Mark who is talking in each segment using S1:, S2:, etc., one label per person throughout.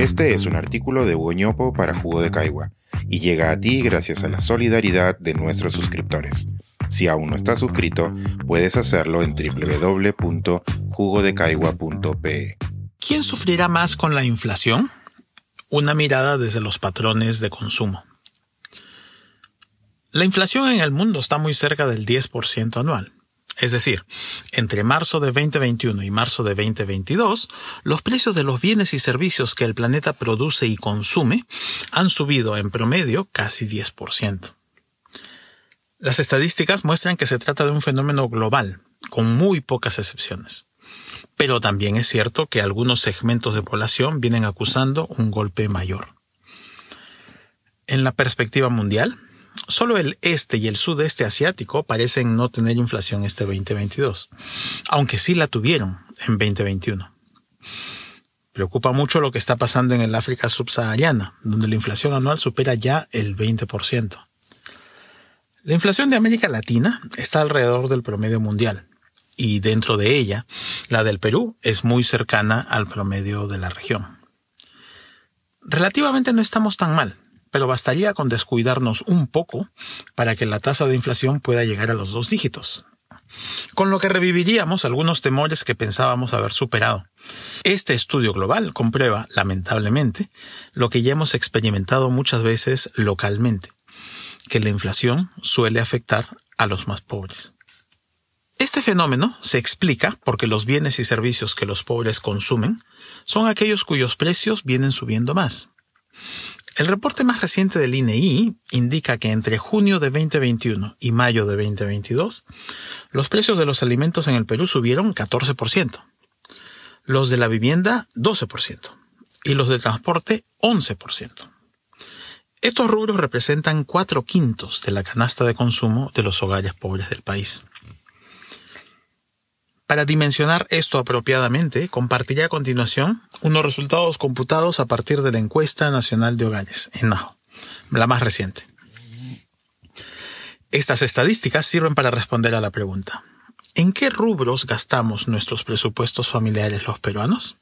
S1: Este es un artículo de Hugo para Jugo de Caigua y llega a ti gracias a la solidaridad de nuestros suscriptores. Si aún no estás suscrito, puedes hacerlo en www.jugodecaigua.pe.
S2: ¿Quién sufrirá más con la inflación? Una mirada desde los patrones de consumo. La inflación en el mundo está muy cerca del 10% anual. Es decir, entre marzo de 2021 y marzo de 2022, los precios de los bienes y servicios que el planeta produce y consume han subido en promedio casi 10%. Las estadísticas muestran que se trata de un fenómeno global, con muy pocas excepciones. Pero también es cierto que algunos segmentos de población vienen acusando un golpe mayor. En la perspectiva mundial, Solo el este y el sudeste asiático parecen no tener inflación este 2022, aunque sí la tuvieron en 2021. Preocupa mucho lo que está pasando en el África subsahariana, donde la inflación anual supera ya el 20%. La inflación de América Latina está alrededor del promedio mundial, y dentro de ella, la del Perú es muy cercana al promedio de la región. Relativamente no estamos tan mal, pero bastaría con descuidarnos un poco para que la tasa de inflación pueda llegar a los dos dígitos, con lo que reviviríamos algunos temores que pensábamos haber superado. Este estudio global comprueba, lamentablemente, lo que ya hemos experimentado muchas veces localmente, que la inflación suele afectar a los más pobres. Este fenómeno se explica porque los bienes y servicios que los pobres consumen son aquellos cuyos precios vienen subiendo más. El reporte más reciente del INEI e indica que entre junio de 2021 y mayo de 2022, los precios de los alimentos en el Perú subieron 14%, los de la vivienda 12% y los de transporte 11%. Estos rubros representan cuatro quintos de la canasta de consumo de los hogares pobres del país. Para dimensionar esto apropiadamente, compartiré a continuación unos resultados computados a partir de la encuesta nacional de hogares, ENAHO, la más reciente. Estas estadísticas sirven para responder a la pregunta, ¿en qué rubros gastamos nuestros presupuestos familiares los peruanos?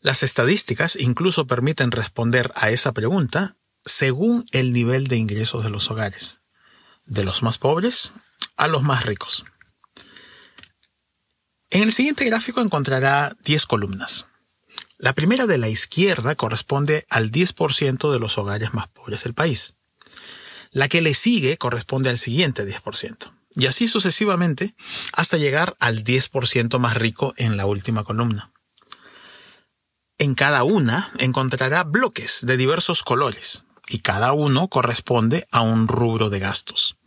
S2: Las estadísticas incluso permiten responder a esa pregunta según el nivel de ingresos de los hogares, de los más pobres a los más ricos. En el siguiente gráfico encontrará 10 columnas. La primera de la izquierda corresponde al 10% de los hogares más pobres del país. La que le sigue corresponde al siguiente 10%. Y así sucesivamente hasta llegar al 10% más rico en la última columna. En cada una encontrará bloques de diversos colores y cada uno corresponde a un rubro de gastos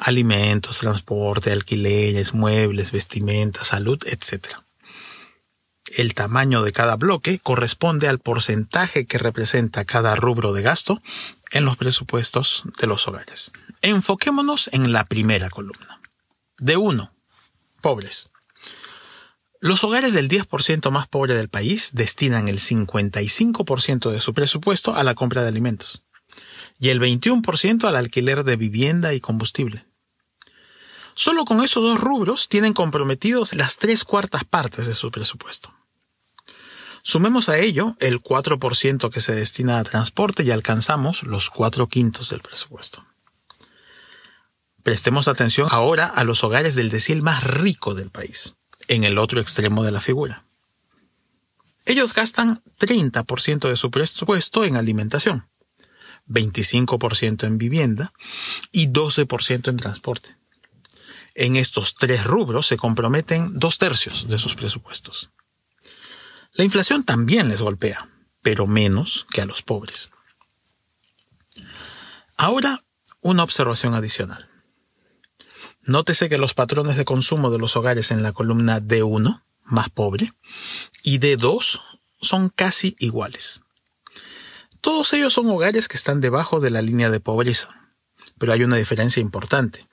S2: alimentos, transporte, alquileres, muebles, vestimenta, salud, etc. El tamaño de cada bloque corresponde al porcentaje que representa cada rubro de gasto en los presupuestos de los hogares. Enfoquémonos en la primera columna. De 1. Pobres. Los hogares del 10% más pobre del país destinan el 55% de su presupuesto a la compra de alimentos y el 21% al alquiler de vivienda y combustible. Solo con esos dos rubros tienen comprometidos las tres cuartas partes de su presupuesto. Sumemos a ello el 4% que se destina a transporte y alcanzamos los cuatro quintos del presupuesto. Prestemos atención ahora a los hogares del decil más rico del país, en el otro extremo de la figura. Ellos gastan 30% de su presupuesto en alimentación, 25% en vivienda y 12% en transporte. En estos tres rubros se comprometen dos tercios de sus presupuestos. La inflación también les golpea, pero menos que a los pobres. Ahora, una observación adicional. Nótese que los patrones de consumo de los hogares en la columna D1, más pobre, y D2 son casi iguales. Todos ellos son hogares que están debajo de la línea de pobreza, pero hay una diferencia importante.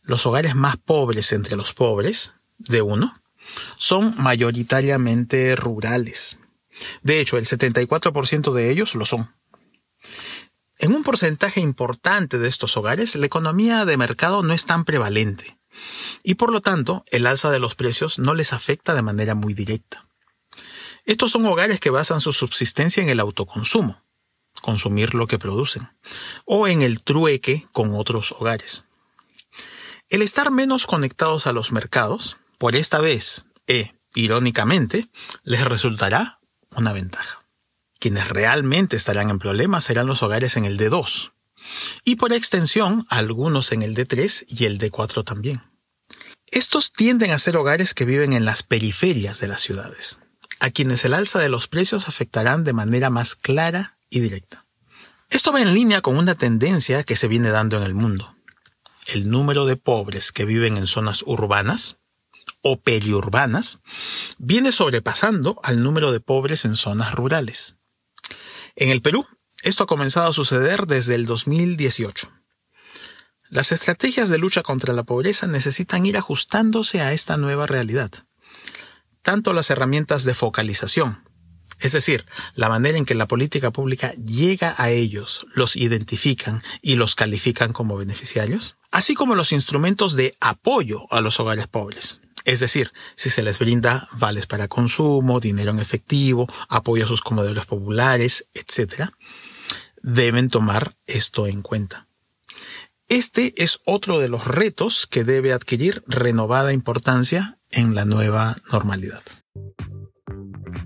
S2: Los hogares más pobres entre los pobres, de uno, son mayoritariamente rurales. De hecho, el 74% de ellos lo son. En un porcentaje importante de estos hogares, la economía de mercado no es tan prevalente y por lo tanto el alza de los precios no les afecta de manera muy directa. Estos son hogares que basan su subsistencia en el autoconsumo, consumir lo que producen, o en el trueque con otros hogares. El estar menos conectados a los mercados, por esta vez, e, irónicamente, les resultará una ventaja. Quienes realmente estarán en problemas serán los hogares en el D2, y por extensión algunos en el D3 y el D4 también. Estos tienden a ser hogares que viven en las periferias de las ciudades, a quienes el alza de los precios afectarán de manera más clara directa. Esto va en línea con una tendencia que se viene dando en el mundo. El número de pobres que viven en zonas urbanas o periurbanas viene sobrepasando al número de pobres en zonas rurales. En el Perú, esto ha comenzado a suceder desde el 2018. Las estrategias de lucha contra la pobreza necesitan ir ajustándose a esta nueva realidad. Tanto las herramientas de focalización, es decir, la manera en que la política pública llega a ellos, los identifican y los califican como beneficiarios, así como los instrumentos de apoyo a los hogares pobres. Es decir, si se les brinda vales para consumo, dinero en efectivo, apoyo a sus comedores populares, etc., deben tomar esto en cuenta. Este es otro de los retos que debe adquirir renovada importancia en la nueva normalidad.